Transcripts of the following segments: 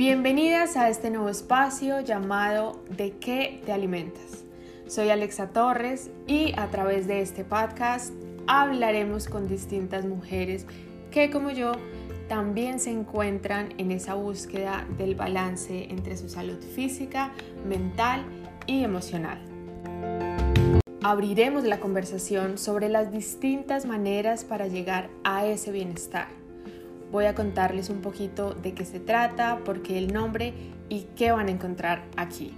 Bienvenidas a este nuevo espacio llamado ¿De qué te alimentas? Soy Alexa Torres y a través de este podcast hablaremos con distintas mujeres que como yo también se encuentran en esa búsqueda del balance entre su salud física, mental y emocional. Abriremos la conversación sobre las distintas maneras para llegar a ese bienestar. Voy a contarles un poquito de qué se trata, por qué el nombre y qué van a encontrar aquí.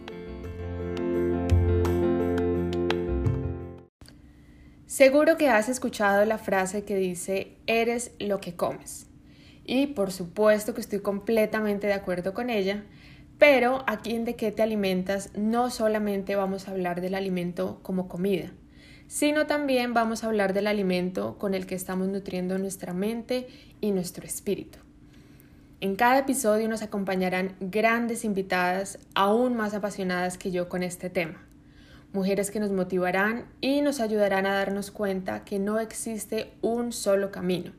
Seguro que has escuchado la frase que dice, eres lo que comes. Y por supuesto que estoy completamente de acuerdo con ella, pero aquí en De qué te alimentas no solamente vamos a hablar del alimento como comida, sino también vamos a hablar del alimento con el que estamos nutriendo nuestra mente y nuestro espíritu. En cada episodio nos acompañarán grandes invitadas aún más apasionadas que yo con este tema mujeres que nos motivarán y nos ayudarán a darnos cuenta que no existe un solo camino.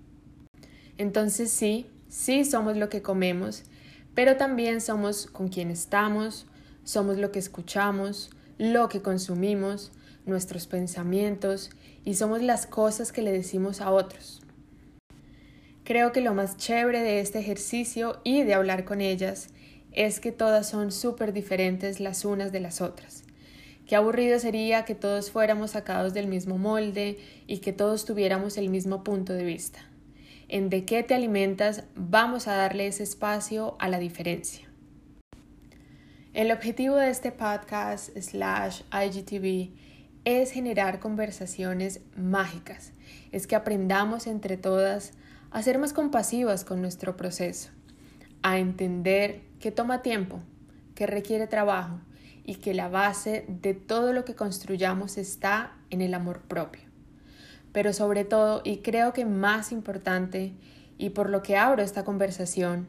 Entonces sí, sí somos lo que comemos, pero también somos con quien estamos, somos lo que escuchamos, lo que consumimos, nuestros pensamientos y somos las cosas que le decimos a otros. Creo que lo más chévere de este ejercicio y de hablar con ellas es que todas son súper diferentes las unas de las otras Qué aburrido sería que todos fuéramos sacados del mismo molde y que todos tuviéramos el mismo punto de vista. En de qué te alimentas vamos a darle ese espacio a la diferencia. El objetivo de este podcast slash IGTV es generar conversaciones mágicas, es que aprendamos entre todas a ser más compasivas con nuestro proceso, a entender que toma tiempo, que requiere trabajo, y que la base de todo lo que construyamos está en el amor propio. Pero sobre todo, y creo que más importante, y por lo que abro esta conversación,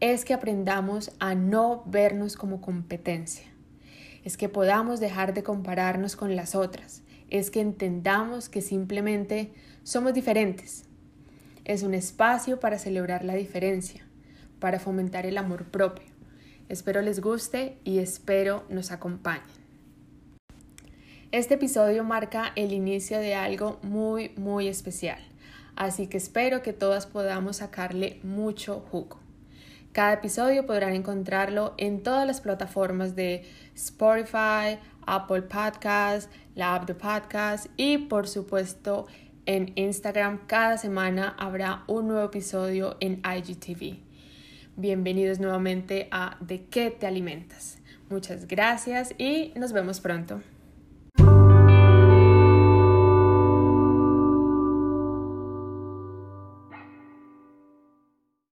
es que aprendamos a no vernos como competencia. Es que podamos dejar de compararnos con las otras. Es que entendamos que simplemente somos diferentes. Es un espacio para celebrar la diferencia, para fomentar el amor propio Espero les guste y espero nos acompañen. Este episodio marca el inicio de algo muy, muy especial, así que espero que todas podamos sacarle mucho jugo. Cada episodio podrán encontrarlo en todas las plataformas de Spotify, Apple Podcasts, la app de podcast y por supuesto en Instagram cada semana habrá un nuevo episodio en IGTV. Bienvenidos nuevamente a De qué te alimentas. Muchas gracias y nos vemos pronto.